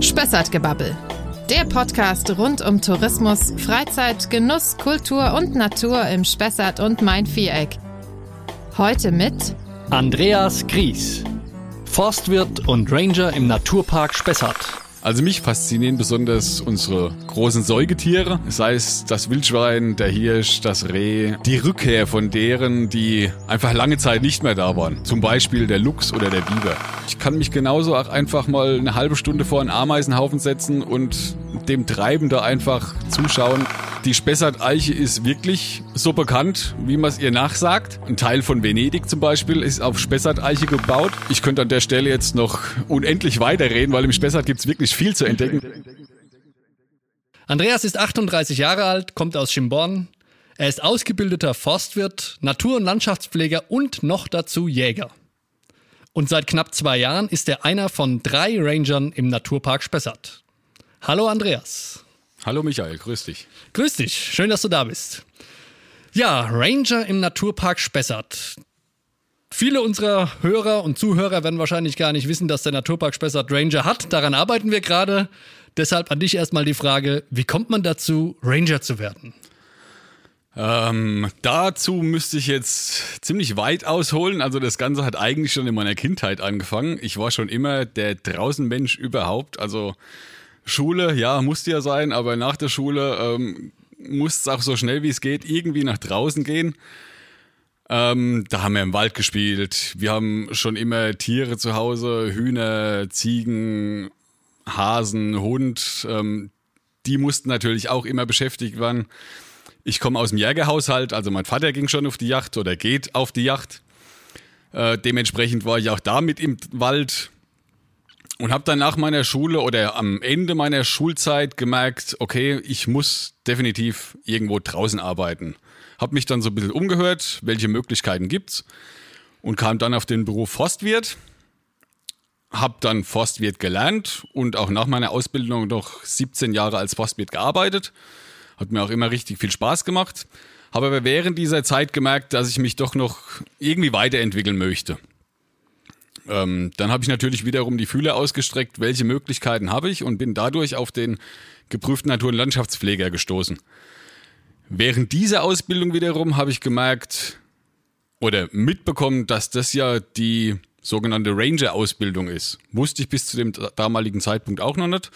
Spessartgebabbel. Der Podcast rund um Tourismus, Freizeit, Genuss, Kultur und Natur im Spessart und Main-Viereck. Heute mit Andreas Gries, Forstwirt und Ranger im Naturpark Spessart. Also mich faszinieren besonders unsere großen Säugetiere, sei es das Wildschwein, der Hirsch, das Reh, die Rückkehr von deren, die einfach lange Zeit nicht mehr da waren. Zum Beispiel der Luchs oder der Biber. Ich kann mich genauso auch einfach mal eine halbe Stunde vor einen Ameisenhaufen setzen und dem Treiben da einfach zuschauen. Die Spessart-Eiche ist wirklich so bekannt, wie man es ihr nachsagt. Ein Teil von Venedig zum Beispiel ist auf Spessart-Eiche gebaut. Ich könnte an der Stelle jetzt noch unendlich weiterreden, weil im Spessart gibt es wirklich viel zu entdecken. Andreas ist 38 Jahre alt, kommt aus Schimborn. Er ist ausgebildeter Forstwirt, Natur- und Landschaftspfleger und noch dazu Jäger. Und seit knapp zwei Jahren ist er einer von drei Rangern im Naturpark Spessart. Hallo Andreas. Hallo Michael, grüß dich. Grüß dich, schön, dass du da bist. Ja, Ranger im Naturpark Spessart. Viele unserer Hörer und Zuhörer werden wahrscheinlich gar nicht wissen, dass der Naturpark Spessart Ranger hat. Daran arbeiten wir gerade. Deshalb an dich erstmal die Frage, wie kommt man dazu, Ranger zu werden? Ähm, dazu müsste ich jetzt ziemlich weit ausholen. Also das Ganze hat eigentlich schon in meiner Kindheit angefangen. Ich war schon immer der Draußenmensch überhaupt. Also Schule, ja, musste ja sein, aber nach der Schule ähm, musste es auch so schnell wie es geht irgendwie nach draußen gehen. Ähm, da haben wir im Wald gespielt. Wir haben schon immer Tiere zu Hause, Hühner, Ziegen, Hasen, Hund. Ähm, die mussten natürlich auch immer beschäftigt werden. Ich komme aus dem Jägerhaushalt, also mein Vater ging schon auf die Yacht oder geht auf die Yacht. Äh, dementsprechend war ich auch da mit im Wald und habe dann nach meiner Schule oder am Ende meiner Schulzeit gemerkt, okay, ich muss definitiv irgendwo draußen arbeiten. Habe mich dann so ein bisschen umgehört, welche Möglichkeiten gibt's und kam dann auf den Beruf Forstwirt. Habe dann Forstwirt gelernt und auch nach meiner Ausbildung noch 17 Jahre als Forstwirt gearbeitet. Hat mir auch immer richtig viel Spaß gemacht. Habe aber während dieser Zeit gemerkt, dass ich mich doch noch irgendwie weiterentwickeln möchte. Ähm, dann habe ich natürlich wiederum die Fühler ausgestreckt, welche Möglichkeiten habe ich und bin dadurch auf den geprüften Natur- und Landschaftspfleger gestoßen. Während dieser Ausbildung wiederum habe ich gemerkt oder mitbekommen, dass das ja die sogenannte Ranger-Ausbildung ist. Wusste ich bis zu dem damaligen Zeitpunkt auch noch nicht.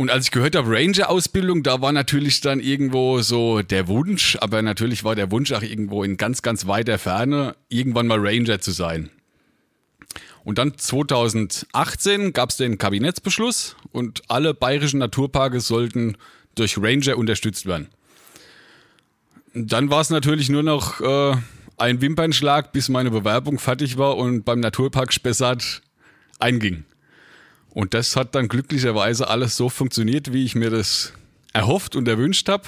Und als ich gehört habe, Ranger-Ausbildung, da war natürlich dann irgendwo so der Wunsch, aber natürlich war der Wunsch auch irgendwo in ganz, ganz weiter Ferne, irgendwann mal Ranger zu sein. Und dann 2018 gab es den Kabinettsbeschluss und alle bayerischen Naturparke sollten durch Ranger unterstützt werden. Dann war es natürlich nur noch äh, ein Wimpernschlag, bis meine Bewerbung fertig war und beim Naturpark Spessart einging. Und das hat dann glücklicherweise alles so funktioniert, wie ich mir das erhofft und erwünscht habe.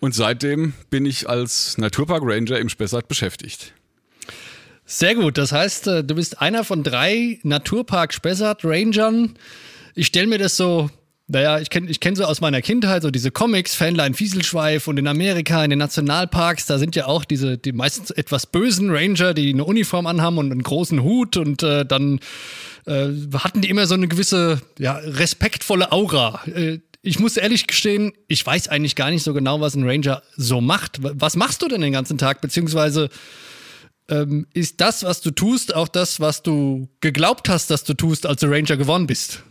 Und seitdem bin ich als Naturpark Ranger im Spessart beschäftigt. Sehr gut. Das heißt, äh, du bist einer von drei Naturpark Spessart Rangern. Ich stelle mir das so naja, ich kenne ich kenn so aus meiner Kindheit so diese Comics, Fanline Fieselschweif und in Amerika, in den Nationalparks, da sind ja auch diese, die meistens etwas bösen Ranger, die eine Uniform anhaben und einen großen Hut und äh, dann äh, hatten die immer so eine gewisse, ja, respektvolle Aura. Äh, ich muss ehrlich gestehen, ich weiß eigentlich gar nicht so genau, was ein Ranger so macht. Was machst du denn den ganzen Tag? Beziehungsweise ähm, ist das, was du tust, auch das, was du geglaubt hast, dass du tust, als du Ranger geworden bist?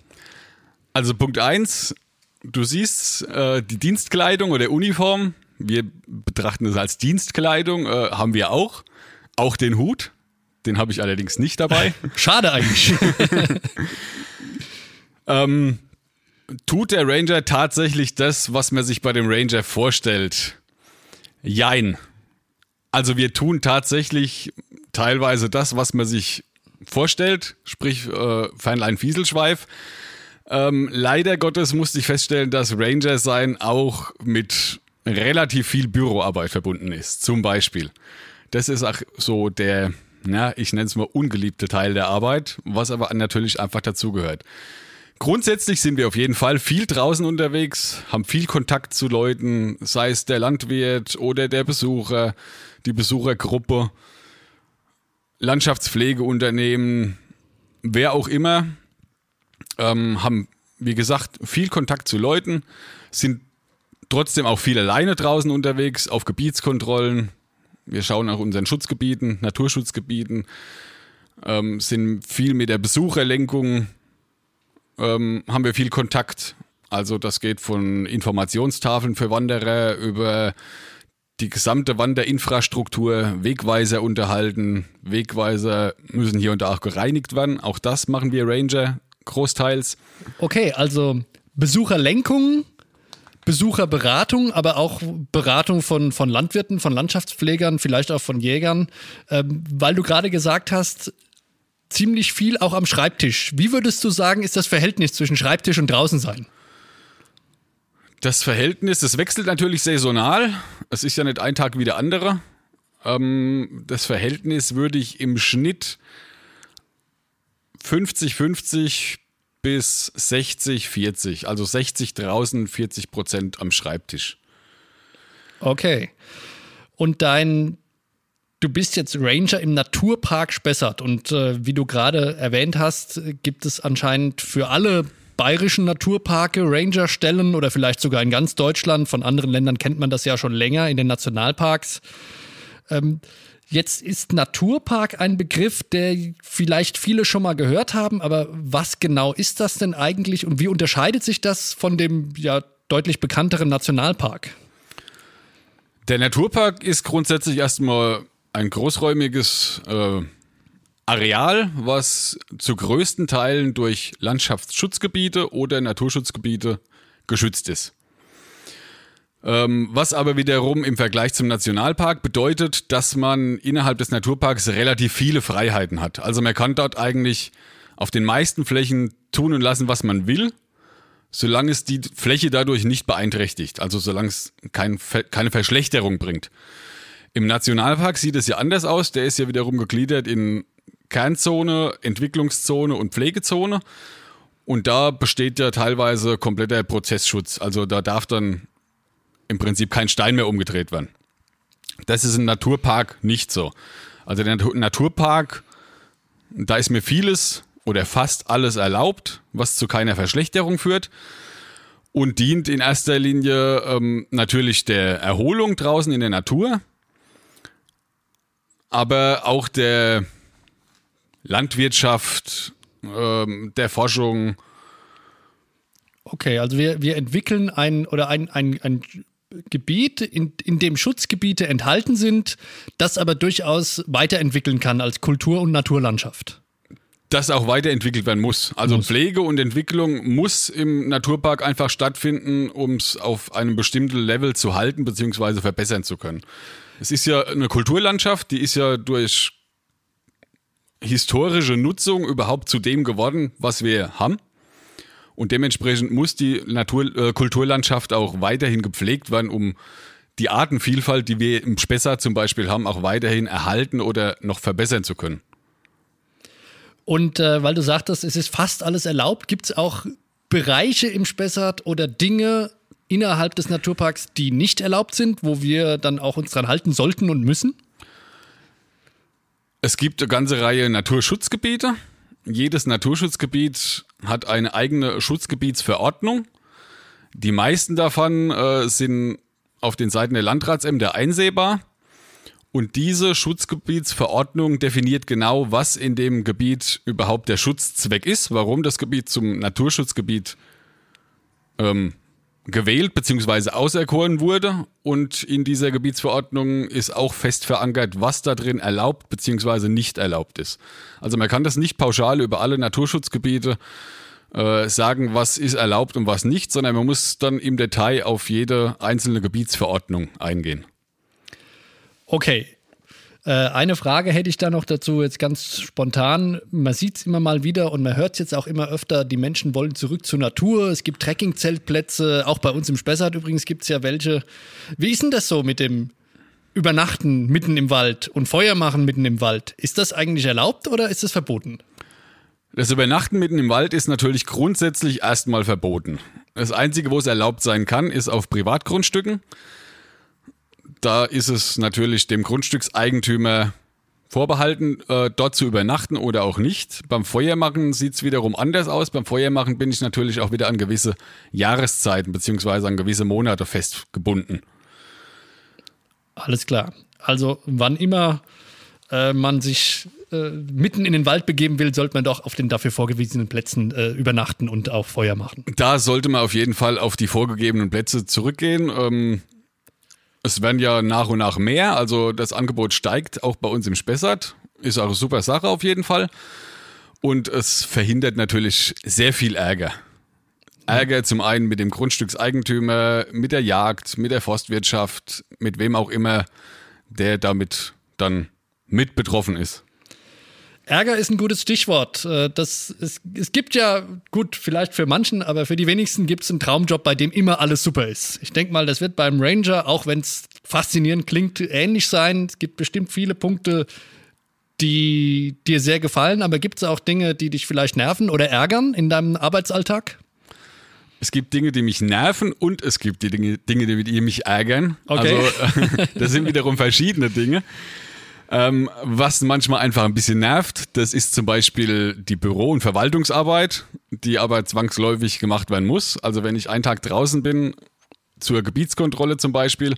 Also Punkt eins, du siehst äh, die Dienstkleidung oder Uniform. Wir betrachten es als Dienstkleidung, äh, haben wir auch. Auch den Hut. Den habe ich allerdings nicht dabei. Schade eigentlich. ähm, tut der Ranger tatsächlich das, was man sich bei dem Ranger vorstellt? Jein. Also wir tun tatsächlich teilweise das, was man sich vorstellt, sprich äh, Fernlein Fieselschweif. Ähm, leider Gottes musste ich feststellen, dass Ranger sein auch mit relativ viel Büroarbeit verbunden ist. Zum Beispiel. Das ist auch so der, ja, ich nenne es mal ungeliebte Teil der Arbeit, was aber natürlich einfach dazugehört. Grundsätzlich sind wir auf jeden Fall viel draußen unterwegs, haben viel Kontakt zu Leuten, sei es der Landwirt oder der Besucher, die Besuchergruppe, Landschaftspflegeunternehmen, wer auch immer. Ähm, haben, wie gesagt, viel Kontakt zu Leuten, sind trotzdem auch viel alleine draußen unterwegs, auf Gebietskontrollen. Wir schauen nach unseren Schutzgebieten, Naturschutzgebieten, ähm, sind viel mit der Besucherlenkung, ähm, haben wir viel Kontakt. Also das geht von Informationstafeln für Wanderer über die gesamte Wanderinfrastruktur, Wegweiser unterhalten. Wegweiser müssen hier und da auch gereinigt werden. Auch das machen wir Ranger großteils. Okay, also Besucherlenkung, Besucherberatung, aber auch Beratung von, von Landwirten, von Landschaftspflegern, vielleicht auch von Jägern, ähm, weil du gerade gesagt hast, ziemlich viel auch am Schreibtisch. Wie würdest du sagen, ist das Verhältnis zwischen Schreibtisch und draußen sein? Das Verhältnis, das wechselt natürlich saisonal. Es ist ja nicht ein Tag wie der andere. Ähm, das Verhältnis würde ich im Schnitt 50-50 bis 60-40. Also 60 draußen, 40 Prozent am Schreibtisch. Okay. Und dein, du bist jetzt Ranger im Naturpark Spessart und äh, wie du gerade erwähnt hast, gibt es anscheinend für alle bayerischen Naturparke Rangerstellen oder vielleicht sogar in ganz Deutschland. Von anderen Ländern kennt man das ja schon länger in den Nationalparks. Ähm, Jetzt ist Naturpark ein Begriff, der vielleicht viele schon mal gehört haben, aber was genau ist das denn eigentlich und wie unterscheidet sich das von dem ja deutlich bekannteren Nationalpark? Der Naturpark ist grundsätzlich erstmal ein großräumiges äh, Areal, was zu größten Teilen durch Landschaftsschutzgebiete oder Naturschutzgebiete geschützt ist. Ähm, was aber wiederum im Vergleich zum Nationalpark bedeutet, dass man innerhalb des Naturparks relativ viele Freiheiten hat. Also man kann dort eigentlich auf den meisten Flächen tun und lassen, was man will, solange es die Fläche dadurch nicht beeinträchtigt. Also solange es kein, keine Verschlechterung bringt. Im Nationalpark sieht es ja anders aus. Der ist ja wiederum gegliedert in Kernzone, Entwicklungszone und Pflegezone. Und da besteht ja teilweise kompletter Prozessschutz. Also da darf dann im Prinzip kein Stein mehr umgedreht werden. Das ist im Naturpark nicht so. Also der Naturpark, da ist mir vieles oder fast alles erlaubt, was zu keiner Verschlechterung führt und dient in erster Linie ähm, natürlich der Erholung draußen in der Natur, aber auch der Landwirtschaft, ähm, der Forschung. Okay, also wir, wir entwickeln ein oder ein, ein, ein Gebiet, in, in dem Schutzgebiete enthalten sind, das aber durchaus weiterentwickeln kann als Kultur- und Naturlandschaft. Das auch weiterentwickelt werden muss. Also muss. Pflege und Entwicklung muss im Naturpark einfach stattfinden, um es auf einem bestimmten Level zu halten bzw. verbessern zu können. Es ist ja eine Kulturlandschaft, die ist ja durch historische Nutzung überhaupt zu dem geworden, was wir haben. Und dementsprechend muss die Natur, äh, Kulturlandschaft auch weiterhin gepflegt werden, um die Artenvielfalt, die wir im Spessart zum Beispiel haben, auch weiterhin erhalten oder noch verbessern zu können. Und äh, weil du sagtest, es ist fast alles erlaubt, gibt es auch Bereiche im Spessart oder Dinge innerhalb des Naturparks, die nicht erlaubt sind, wo wir dann auch uns dran halten sollten und müssen? Es gibt eine ganze Reihe Naturschutzgebiete. Jedes Naturschutzgebiet hat eine eigene Schutzgebietsverordnung. Die meisten davon äh, sind auf den Seiten der Landratsämter einsehbar. Und diese Schutzgebietsverordnung definiert genau, was in dem Gebiet überhaupt der Schutzzweck ist, warum das Gebiet zum Naturschutzgebiet ähm, gewählt bzw. auserkoren wurde. Und in dieser Gebietsverordnung ist auch fest verankert, was da drin erlaubt bzw. nicht erlaubt ist. Also man kann das nicht pauschal über alle Naturschutzgebiete äh, sagen, was ist erlaubt und was nicht, sondern man muss dann im Detail auf jede einzelne Gebietsverordnung eingehen. Okay, äh, eine Frage hätte ich da noch dazu, jetzt ganz spontan. Man sieht es immer mal wieder und man hört es jetzt auch immer öfter, die Menschen wollen zurück zur Natur. Es gibt Trekkingzeltplätze, auch bei uns im Spessart übrigens gibt es ja welche. Wie ist denn das so mit dem Übernachten mitten im Wald und Feuer machen mitten im Wald? Ist das eigentlich erlaubt oder ist es verboten? Das Übernachten mitten im Wald ist natürlich grundsätzlich erstmal verboten. Das Einzige, wo es erlaubt sein kann, ist auf Privatgrundstücken da ist es natürlich dem Grundstückseigentümer vorbehalten, äh, dort zu übernachten oder auch nicht. Beim Feuermachen sieht es wiederum anders aus. Beim Feuermachen bin ich natürlich auch wieder an gewisse Jahreszeiten beziehungsweise an gewisse Monate festgebunden. Alles klar. Also wann immer äh, man sich äh, mitten in den Wald begeben will, sollte man doch auf den dafür vorgewiesenen Plätzen äh, übernachten und auch Feuer machen. Da sollte man auf jeden Fall auf die vorgegebenen Plätze zurückgehen. Ähm, es werden ja nach und nach mehr, also das Angebot steigt auch bei uns im Spessart. Ist auch eine super Sache auf jeden Fall. Und es verhindert natürlich sehr viel Ärger. Ärger zum einen mit dem Grundstückseigentümer, mit der Jagd, mit der Forstwirtschaft, mit wem auch immer, der damit dann mit betroffen ist. Ärger ist ein gutes Stichwort. Äh, das, es, es gibt ja, gut, vielleicht für manchen, aber für die wenigsten gibt es einen Traumjob, bei dem immer alles super ist. Ich denke mal, das wird beim Ranger, auch wenn es faszinierend klingt, ähnlich sein. Es gibt bestimmt viele Punkte, die dir sehr gefallen, aber gibt es auch Dinge, die dich vielleicht nerven oder ärgern in deinem Arbeitsalltag? Es gibt Dinge, die mich nerven und es gibt die Dinge, Dinge die mich ärgern. Okay. Also das sind wiederum verschiedene Dinge. Ähm, was manchmal einfach ein bisschen nervt, das ist zum Beispiel die Büro- und Verwaltungsarbeit, die aber zwangsläufig gemacht werden muss. Also wenn ich einen Tag draußen bin, zur Gebietskontrolle zum Beispiel,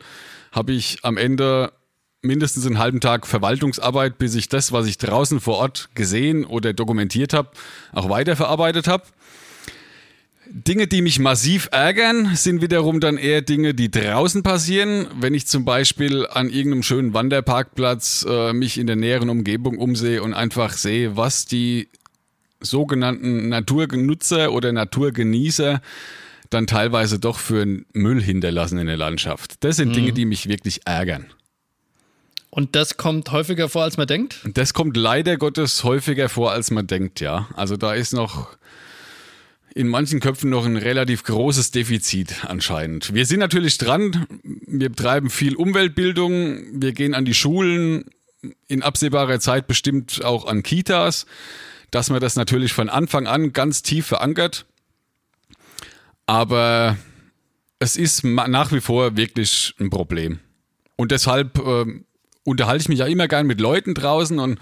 habe ich am Ende mindestens einen halben Tag Verwaltungsarbeit, bis ich das, was ich draußen vor Ort gesehen oder dokumentiert habe, auch weiterverarbeitet habe. Dinge, die mich massiv ärgern, sind wiederum dann eher Dinge, die draußen passieren. Wenn ich zum Beispiel an irgendeinem schönen Wanderparkplatz äh, mich in der näheren Umgebung umsehe und einfach sehe, was die sogenannten Naturgenutzer oder Naturgenießer dann teilweise doch für Müll hinterlassen in der Landschaft. Das sind mhm. Dinge, die mich wirklich ärgern. Und das kommt häufiger vor, als man denkt? Das kommt leider Gottes häufiger vor, als man denkt, ja. Also da ist noch in manchen Köpfen noch ein relativ großes Defizit anscheinend. Wir sind natürlich dran, wir betreiben viel Umweltbildung, wir gehen an die Schulen, in absehbarer Zeit bestimmt auch an Kitas, dass man das natürlich von Anfang an ganz tief verankert. Aber es ist nach wie vor wirklich ein Problem. Und deshalb äh, unterhalte ich mich ja immer gern mit Leuten draußen und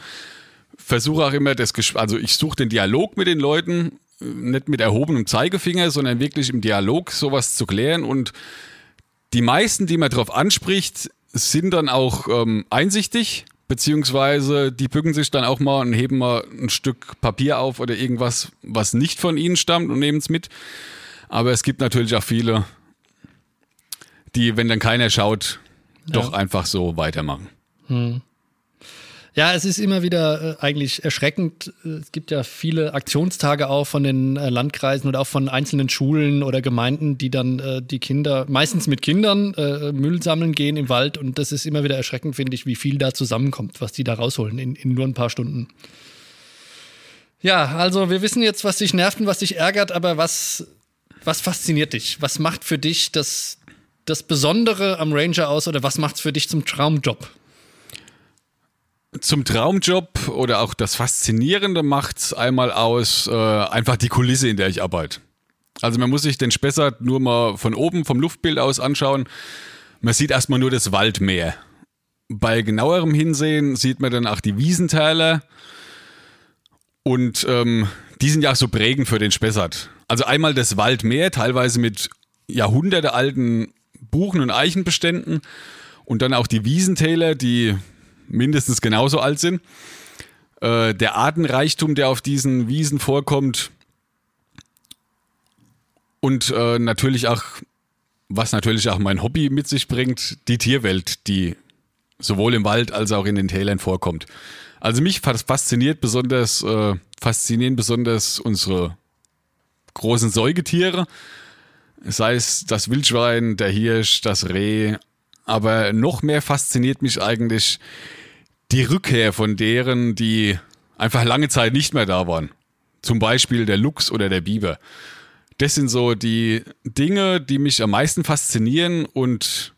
versuche auch immer das, Gespräch, also ich suche den Dialog mit den Leuten nicht mit erhobenem Zeigefinger, sondern wirklich im Dialog sowas zu klären. Und die meisten, die man darauf anspricht, sind dann auch ähm, einsichtig, beziehungsweise die bücken sich dann auch mal und heben mal ein Stück Papier auf oder irgendwas, was nicht von ihnen stammt und nehmen es mit. Aber es gibt natürlich auch viele, die, wenn dann keiner schaut, ja. doch einfach so weitermachen. Hm. Ja, es ist immer wieder äh, eigentlich erschreckend. Es gibt ja viele Aktionstage auch von den äh, Landkreisen oder auch von einzelnen Schulen oder Gemeinden, die dann äh, die Kinder, meistens mit Kindern, äh, Müll sammeln gehen im Wald. Und das ist immer wieder erschreckend, finde ich, wie viel da zusammenkommt, was die da rausholen in, in nur ein paar Stunden. Ja, also wir wissen jetzt, was dich nervt und was dich ärgert, aber was, was fasziniert dich? Was macht für dich das, das Besondere am Ranger aus oder was macht es für dich zum Traumjob? Zum Traumjob oder auch das Faszinierende macht es einmal aus, äh, einfach die Kulisse, in der ich arbeite. Also man muss sich den Spessart nur mal von oben vom Luftbild aus anschauen. Man sieht erstmal nur das Waldmeer. Bei genauerem Hinsehen sieht man dann auch die Wiesentäler. Und ähm, die sind ja auch so prägend für den Spessart. Also einmal das Waldmeer, teilweise mit jahrhundertealten Buchen- und Eichenbeständen. Und dann auch die Wiesentäler, die mindestens genauso alt sind. Äh, der Artenreichtum, der auf diesen Wiesen vorkommt und äh, natürlich auch, was natürlich auch mein Hobby mit sich bringt, die Tierwelt, die sowohl im Wald als auch in den Tälern vorkommt. Also mich fasziniert besonders, äh, faszinieren besonders unsere großen Säugetiere, sei es das Wildschwein, der Hirsch, das Reh, aber noch mehr fasziniert mich eigentlich die Rückkehr von deren, die einfach lange Zeit nicht mehr da waren. Zum Beispiel der Luchs oder der Biber. Das sind so die Dinge, die mich am meisten faszinieren und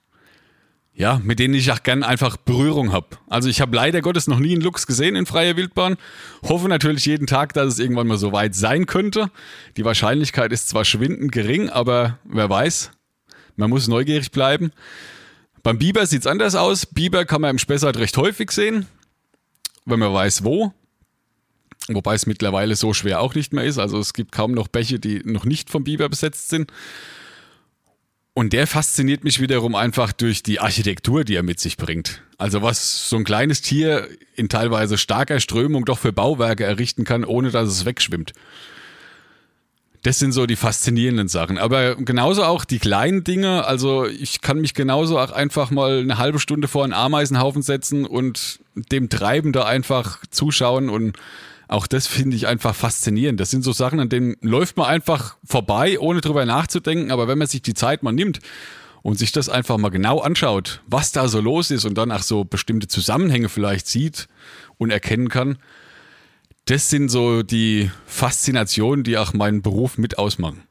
ja, mit denen ich auch gern einfach Berührung habe. Also ich habe leider Gottes noch nie einen Luchs gesehen in freier Wildbahn. Hoffe natürlich jeden Tag, dass es irgendwann mal so weit sein könnte. Die Wahrscheinlichkeit ist zwar schwindend gering, aber wer weiß. Man muss neugierig bleiben. Beim Biber sieht es anders aus. Biber kann man im Spessart recht häufig sehen. wenn man weiß, wo. Wobei es mittlerweile so schwer auch nicht mehr ist. Also es gibt kaum noch Bäche, die noch nicht vom Biber besetzt sind. Und der fasziniert mich wiederum einfach durch die Architektur, die er mit sich bringt. Also was so ein kleines Tier in teilweise starker Strömung doch für Bauwerke errichten kann, ohne dass es wegschwimmt. Das sind so die faszinierenden Sachen. Aber genauso auch die kleinen Dinge. Also ich kann mich genauso auch einfach mal eine halbe Stunde vor einen Ameisenhaufen setzen und dem Treiben da einfach zuschauen und auch das finde ich einfach faszinierend. Das sind so Sachen, an denen läuft man einfach vorbei, ohne drüber nachzudenken. Aber wenn man sich die Zeit mal nimmt und sich das einfach mal genau anschaut, was da so los ist und dann auch so bestimmte Zusammenhänge vielleicht sieht und erkennen kann, das sind so die Faszinationen, die auch meinen Beruf mit ausmachen.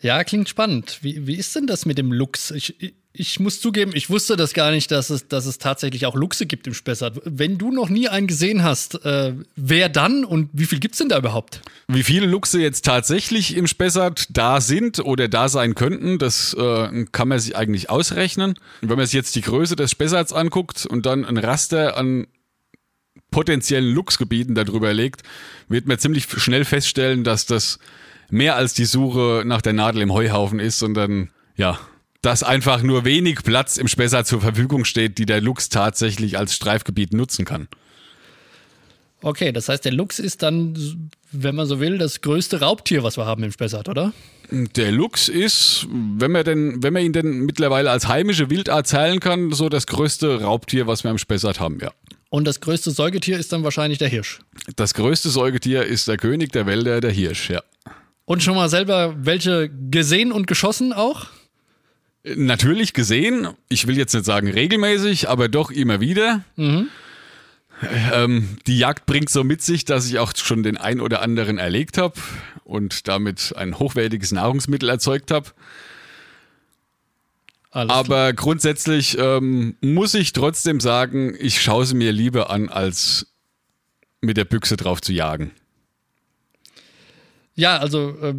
Ja, klingt spannend. Wie, wie ist denn das mit dem Lux? Ich, ich muss zugeben, ich wusste das gar nicht, dass es, dass es tatsächlich auch Luchse gibt im Spessart. Wenn du noch nie einen gesehen hast, äh, wer dann und wie viel gibt es denn da überhaupt? Wie viele Luchse jetzt tatsächlich im Spessart da sind oder da sein könnten, das äh, kann man sich eigentlich ausrechnen. Wenn man sich jetzt die Größe des Spessarts anguckt und dann ein Raster an potenziellen Luchsgebieten darüber legt, wird man ziemlich schnell feststellen, dass das mehr als die Suche nach der Nadel im Heuhaufen ist, sondern ja, dass einfach nur wenig Platz im Spessart zur Verfügung steht, die der Luchs tatsächlich als Streifgebiet nutzen kann. Okay, das heißt, der Luchs ist dann, wenn man so will, das größte Raubtier, was wir haben im Spessart, oder? Der Luchs ist, wenn man, denn, wenn man ihn denn mittlerweile als heimische Wildart zählen kann, so das größte Raubtier, was wir im Spessart haben, ja. Und das größte Säugetier ist dann wahrscheinlich der Hirsch. Das größte Säugetier ist der König der Wälder, der Hirsch, ja. Und schon mal selber welche gesehen und geschossen auch? Natürlich gesehen, ich will jetzt nicht sagen regelmäßig, aber doch immer wieder. Mhm. Ähm, die Jagd bringt so mit sich, dass ich auch schon den ein oder anderen erlegt habe und damit ein hochwertiges Nahrungsmittel erzeugt habe. Aber klar. grundsätzlich ähm, muss ich trotzdem sagen, ich schaue sie mir lieber an, als mit der Büchse drauf zu jagen. Ja, also äh,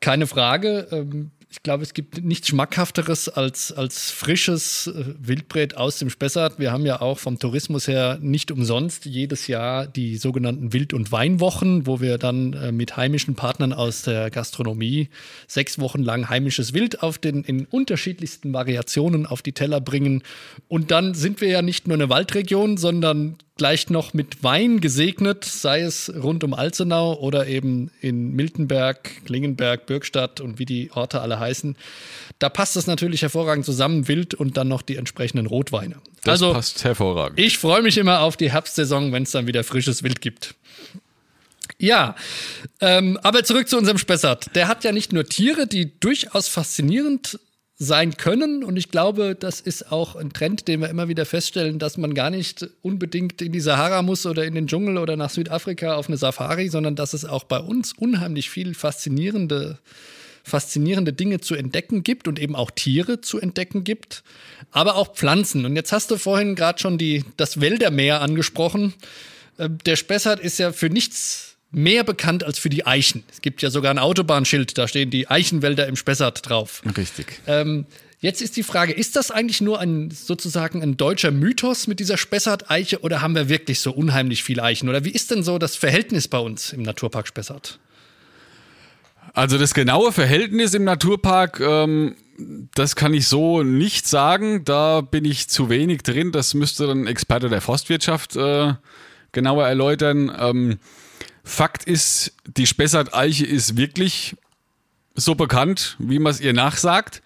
keine Frage. Ähm, ich glaube, es gibt nichts Schmackhafteres als, als frisches äh, Wildbret aus dem Spessart. Wir haben ja auch vom Tourismus her nicht umsonst jedes Jahr die sogenannten Wild- und Weinwochen, wo wir dann äh, mit heimischen Partnern aus der Gastronomie sechs Wochen lang heimisches Wild auf den in unterschiedlichsten Variationen auf die Teller bringen. Und dann sind wir ja nicht nur eine Waldregion, sondern gleich noch mit Wein gesegnet, sei es rund um Alzenau oder eben in Miltenberg, Klingenberg, Bürgstadt und wie die Orte alle heißen. Da passt es natürlich hervorragend zusammen, Wild und dann noch die entsprechenden Rotweine. Das also, passt hervorragend. Ich freue mich immer auf die Herbstsaison, wenn es dann wieder frisches Wild gibt. Ja, ähm, aber zurück zu unserem Spessart. Der hat ja nicht nur Tiere, die durchaus faszinierend sein können. Und ich glaube, das ist auch ein Trend, den wir immer wieder feststellen, dass man gar nicht unbedingt in die Sahara muss oder in den Dschungel oder nach Südafrika auf eine Safari, sondern dass es auch bei uns unheimlich viel faszinierende, faszinierende Dinge zu entdecken gibt und eben auch Tiere zu entdecken gibt, aber auch Pflanzen. Und jetzt hast du vorhin gerade schon die, das Wäldermeer angesprochen. Äh, der Spessart ist ja für nichts mehr bekannt als für die Eichen. Es gibt ja sogar ein Autobahnschild, da stehen die Eichenwälder im Spessart drauf. Richtig. Ähm, jetzt ist die Frage, ist das eigentlich nur ein sozusagen ein deutscher Mythos mit dieser Spessart-Eiche oder haben wir wirklich so unheimlich viele Eichen? Oder wie ist denn so das Verhältnis bei uns im Naturpark Spessart? Also das genaue Verhältnis im Naturpark, ähm, das kann ich so nicht sagen. Da bin ich zu wenig drin. Das müsste dann ein Experte der Forstwirtschaft äh, genauer erläutern. Ähm, Fakt ist, die Spessart-Eiche ist wirklich so bekannt, wie man es ihr nachsagt.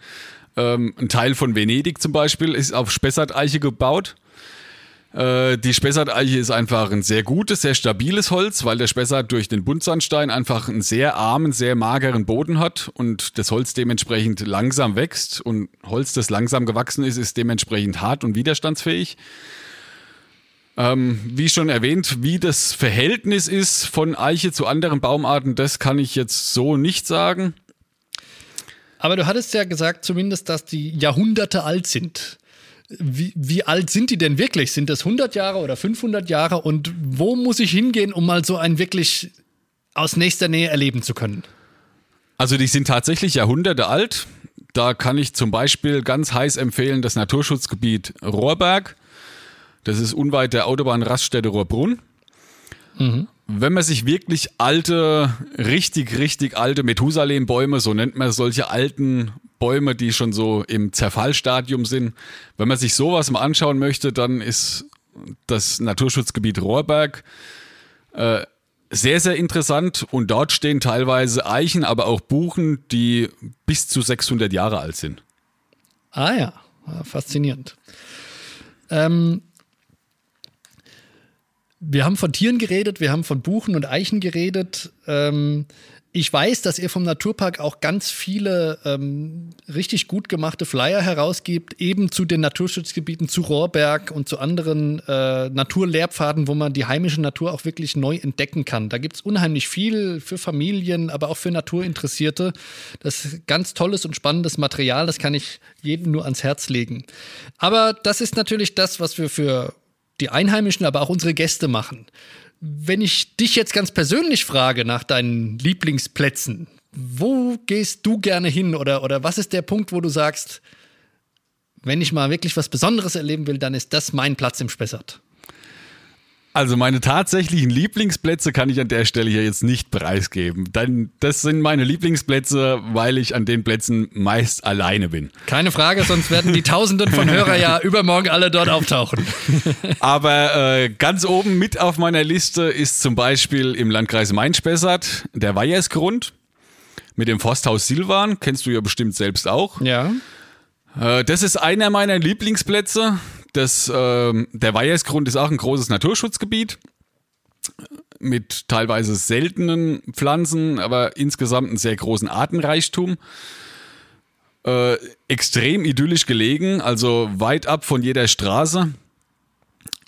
Ähm, ein Teil von Venedig zum Beispiel ist auf Spessart-Eiche gebaut. Äh, die Spessart-Eiche ist einfach ein sehr gutes, sehr stabiles Holz, weil der Spessart durch den Buntsandstein einfach einen sehr armen, sehr mageren Boden hat und das Holz dementsprechend langsam wächst. Und Holz, das langsam gewachsen ist, ist dementsprechend hart und widerstandsfähig. Ähm, wie schon erwähnt, wie das Verhältnis ist von Eiche zu anderen Baumarten, das kann ich jetzt so nicht sagen. Aber du hattest ja gesagt, zumindest, dass die Jahrhunderte alt sind. Wie, wie alt sind die denn wirklich? Sind das 100 Jahre oder 500 Jahre? Und wo muss ich hingehen, um mal so einen wirklich aus nächster Nähe erleben zu können? Also die sind tatsächlich Jahrhunderte alt. Da kann ich zum Beispiel ganz heiß empfehlen das Naturschutzgebiet Rohrberg. Das ist unweit der Autobahnraststätte Rohrbrunn. Mhm. Wenn man sich wirklich alte, richtig, richtig alte Methusalem-Bäume, so nennt man solche alten Bäume, die schon so im Zerfallstadium sind, wenn man sich sowas mal anschauen möchte, dann ist das Naturschutzgebiet Rohrberg äh, sehr, sehr interessant und dort stehen teilweise Eichen, aber auch Buchen, die bis zu 600 Jahre alt sind. Ah ja, faszinierend. Ähm, wir haben von Tieren geredet, wir haben von Buchen und Eichen geredet. Ähm, ich weiß, dass ihr vom Naturpark auch ganz viele ähm, richtig gut gemachte Flyer herausgibt, eben zu den Naturschutzgebieten, zu Rohrberg und zu anderen äh, Naturlehrpfaden, wo man die heimische Natur auch wirklich neu entdecken kann. Da gibt es unheimlich viel für Familien, aber auch für Naturinteressierte. Das ist ganz tolles und spannendes Material, das kann ich jedem nur ans Herz legen. Aber das ist natürlich das, was wir für die Einheimischen, aber auch unsere Gäste machen. Wenn ich dich jetzt ganz persönlich frage nach deinen Lieblingsplätzen, wo gehst du gerne hin oder, oder was ist der Punkt, wo du sagst, wenn ich mal wirklich was Besonderes erleben will, dann ist das mein Platz im Spessart? Also meine tatsächlichen Lieblingsplätze kann ich an der Stelle hier jetzt nicht preisgeben. Denn das sind meine Lieblingsplätze, weil ich an den Plätzen meist alleine bin. Keine Frage, sonst werden die Tausenden von Hörer ja übermorgen alle dort auftauchen. Aber äh, ganz oben mit auf meiner Liste ist zum Beispiel im Landkreis Main-Spessart der Weihersgrund mit dem Forsthaus Silvan. Kennst du ja bestimmt selbst auch. Ja. Äh, das ist einer meiner Lieblingsplätze. Das, ähm, der Weihersgrund ist auch ein großes Naturschutzgebiet mit teilweise seltenen Pflanzen, aber insgesamt einen sehr großen Artenreichtum. Äh, extrem idyllisch gelegen, also weit ab von jeder Straße.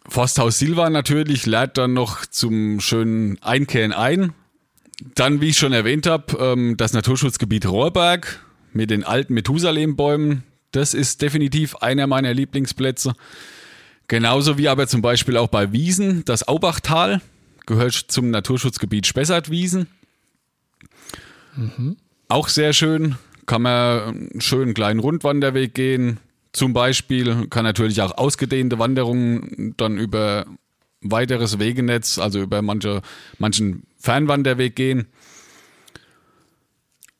Forsthaus Silva natürlich lädt dann noch zum schönen Einkehren ein. Dann, wie ich schon erwähnt habe, ähm, das Naturschutzgebiet Rohrberg mit den alten Methusalem-Bäumen, das ist definitiv einer meiner Lieblingsplätze. Genauso wie aber zum Beispiel auch bei Wiesen, das Aubachtal gehört zum Naturschutzgebiet Spessartwiesen. Mhm. Auch sehr schön. Kann man einen schönen kleinen Rundwanderweg gehen. Zum Beispiel kann natürlich auch ausgedehnte Wanderungen dann über weiteres Wegenetz, also über manche, manchen Fernwanderweg gehen.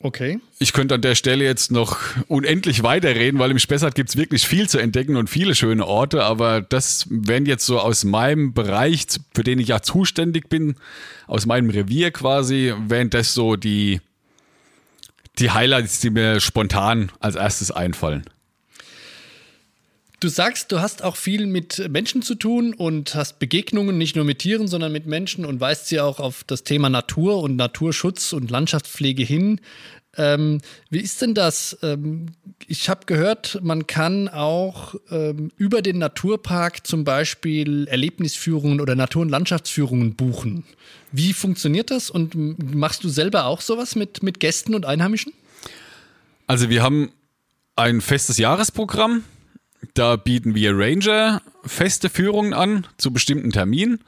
Okay. Ich könnte an der Stelle jetzt noch unendlich weiterreden, weil im Spessart gibt es wirklich viel zu entdecken und viele schöne Orte, aber das wären jetzt so aus meinem Bereich, für den ich ja zuständig bin, aus meinem Revier quasi, wären das so die, die Highlights, die mir spontan als erstes einfallen. Du sagst, du hast auch viel mit Menschen zu tun und hast Begegnungen nicht nur mit Tieren, sondern mit Menschen und weist sie auch auf das Thema Natur und Naturschutz und Landschaftspflege hin. Ähm, wie ist denn das? Ähm, ich habe gehört, man kann auch ähm, über den Naturpark zum Beispiel Erlebnisführungen oder Natur- und Landschaftsführungen buchen. Wie funktioniert das und machst du selber auch sowas mit, mit Gästen und Einheimischen? Also wir haben ein festes Jahresprogramm da bieten wir Ranger feste Führungen an zu bestimmten Terminen.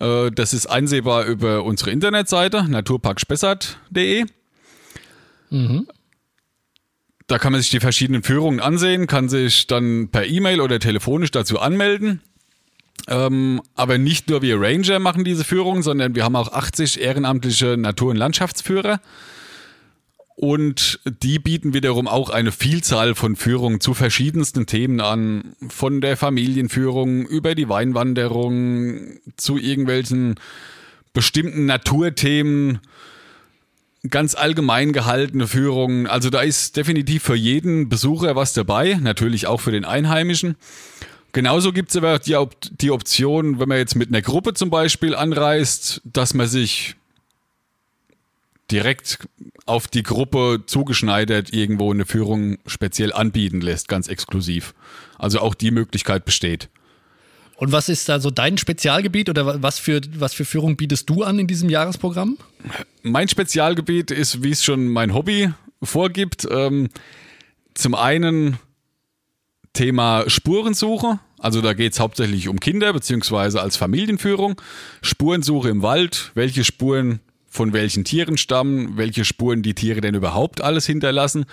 Äh, das ist einsehbar über unsere Internetseite naturparkspessart.de. Mhm. Da kann man sich die verschiedenen Führungen ansehen, kann sich dann per E-Mail oder telefonisch dazu anmelden. Ähm, aber nicht nur wir Ranger machen diese Führungen, sondern wir haben auch 80 ehrenamtliche Natur- und Landschaftsführer. Und die bieten wiederum auch eine Vielzahl von Führungen zu verschiedensten Themen an. Von der Familienführung über die Weinwanderung zu irgendwelchen bestimmten Naturthemen, ganz allgemein gehaltene Führungen. Also da ist definitiv für jeden Besucher was dabei, natürlich auch für den Einheimischen. Genauso gibt es aber die, die Option, wenn man jetzt mit einer Gruppe zum Beispiel anreist, dass man sich direkt auf die Gruppe zugeschneidert irgendwo eine Führung speziell anbieten lässt, ganz exklusiv. Also auch die Möglichkeit besteht. Und was ist da so dein Spezialgebiet oder was für, was für Führung bietest du an in diesem Jahresprogramm? Mein Spezialgebiet ist, wie es schon mein Hobby vorgibt, ähm, zum einen Thema Spurensuche. Also da geht es hauptsächlich um Kinder beziehungsweise als Familienführung. Spurensuche im Wald. Welche Spuren von welchen Tieren stammen, welche Spuren die Tiere denn überhaupt alles hinterlassen.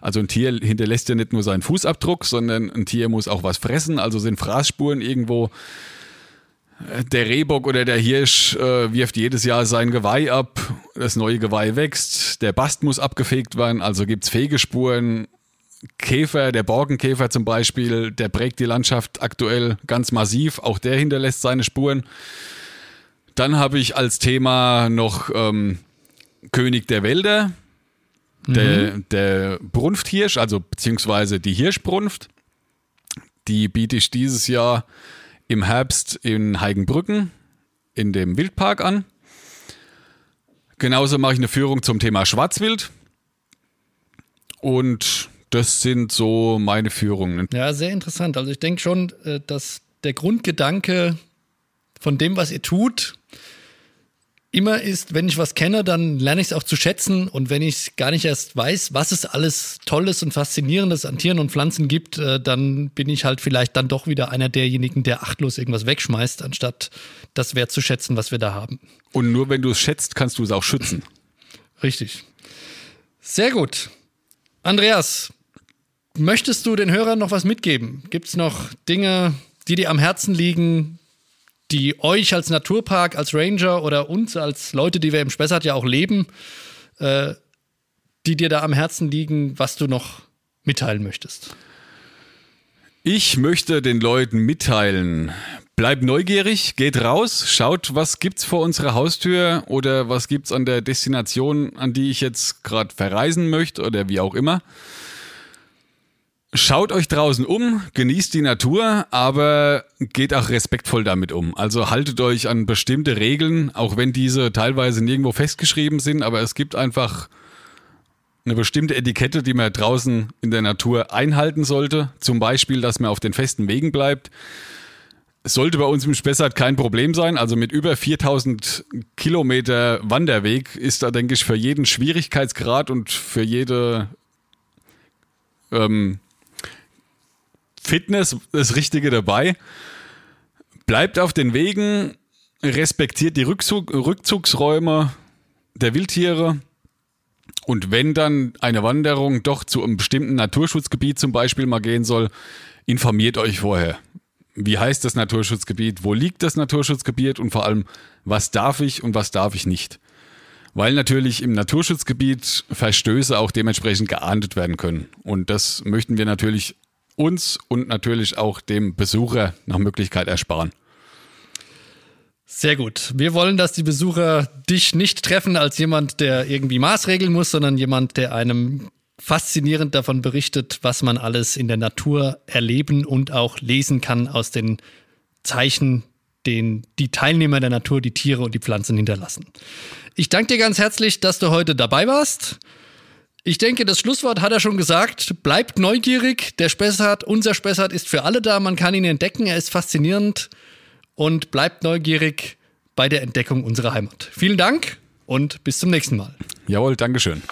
Also ein Tier hinterlässt ja nicht nur seinen Fußabdruck, sondern ein Tier muss auch was fressen, also sind Fraßspuren irgendwo Der Rehbock oder der Hirsch äh, wirft jedes Jahr sein Geweih ab, das neue Geweih wächst, der Bast muss abgefegt werden, also gibt es Fegespuren. Käfer, der Borkenkäfer zum Beispiel, der prägt die Landschaft aktuell ganz massiv, auch der hinterlässt seine Spuren. Dann habe ich als Thema noch ähm, König der Wälder, der, mhm. der Brunfthirsch, also beziehungsweise die Hirschbrunft. Die biete ich dieses Jahr im Herbst in Heigenbrücken in dem Wildpark an. Genauso mache ich eine Führung zum Thema Schwarzwild. Und das sind so meine Führungen. Ja, sehr interessant. Also ich denke schon, äh, dass der Grundgedanke von dem, was ihr tut, immer ist, wenn ich was kenne, dann lerne ich es auch zu schätzen. Und wenn ich gar nicht erst weiß, was es alles Tolles und Faszinierendes an Tieren und Pflanzen gibt, äh, dann bin ich halt vielleicht dann doch wieder einer derjenigen, der achtlos irgendwas wegschmeißt, anstatt das wertzuschätzen, was wir da haben. Und nur wenn du es schätzt, kannst du es auch schützen. Richtig. Sehr gut. Andreas, möchtest du den Hörern noch was mitgeben? Gibt es noch Dinge, die dir am Herzen liegen, die euch als Naturpark, als Ranger oder uns als Leute, die wir im Spessart ja auch leben, äh, die dir da am Herzen liegen, was du noch mitteilen möchtest? Ich möchte den Leuten mitteilen, bleibt neugierig, geht raus, schaut, was gibt's vor unserer Haustür oder was gibt's an der Destination, an die ich jetzt gerade verreisen möchte oder wie auch immer. Schaut euch draußen um, genießt die Natur, aber geht auch respektvoll damit um. Also haltet euch an bestimmte Regeln, auch wenn diese teilweise nirgendwo festgeschrieben sind, aber es gibt einfach eine bestimmte Etikette, die man draußen in der Natur einhalten sollte. Zum Beispiel, dass man auf den festen Wegen bleibt. Es sollte bei uns im Spessart kein Problem sein. Also mit über 4000 Kilometer Wanderweg ist da, denke ich, für jeden Schwierigkeitsgrad und für jede ähm, Fitness das Richtige dabei. Bleibt auf den Wegen, respektiert die Rückzug, Rückzugsräume der Wildtiere. Und wenn dann eine Wanderung doch zu einem bestimmten Naturschutzgebiet zum Beispiel mal gehen soll, informiert euch vorher. Wie heißt das Naturschutzgebiet? Wo liegt das Naturschutzgebiet? Und vor allem, was darf ich und was darf ich nicht? Weil natürlich im Naturschutzgebiet Verstöße auch dementsprechend geahndet werden können. Und das möchten wir natürlich uns und natürlich auch dem Besucher nach Möglichkeit ersparen. Sehr gut. Wir wollen, dass die Besucher dich nicht treffen als jemand, der irgendwie maßregeln muss, sondern jemand, der einem faszinierend davon berichtet, was man alles in der Natur erleben und auch lesen kann aus den Zeichen, den die Teilnehmer der Natur, die Tiere und die Pflanzen hinterlassen. Ich danke dir ganz herzlich, dass du heute dabei warst. Ich denke, das Schlusswort hat er schon gesagt. Bleibt neugierig. Der Spessart, unser Spessart ist für alle da. Man kann ihn entdecken. Er ist faszinierend. Und bleibt neugierig bei der Entdeckung unserer Heimat. Vielen Dank und bis zum nächsten Mal. Jawohl, Dankeschön.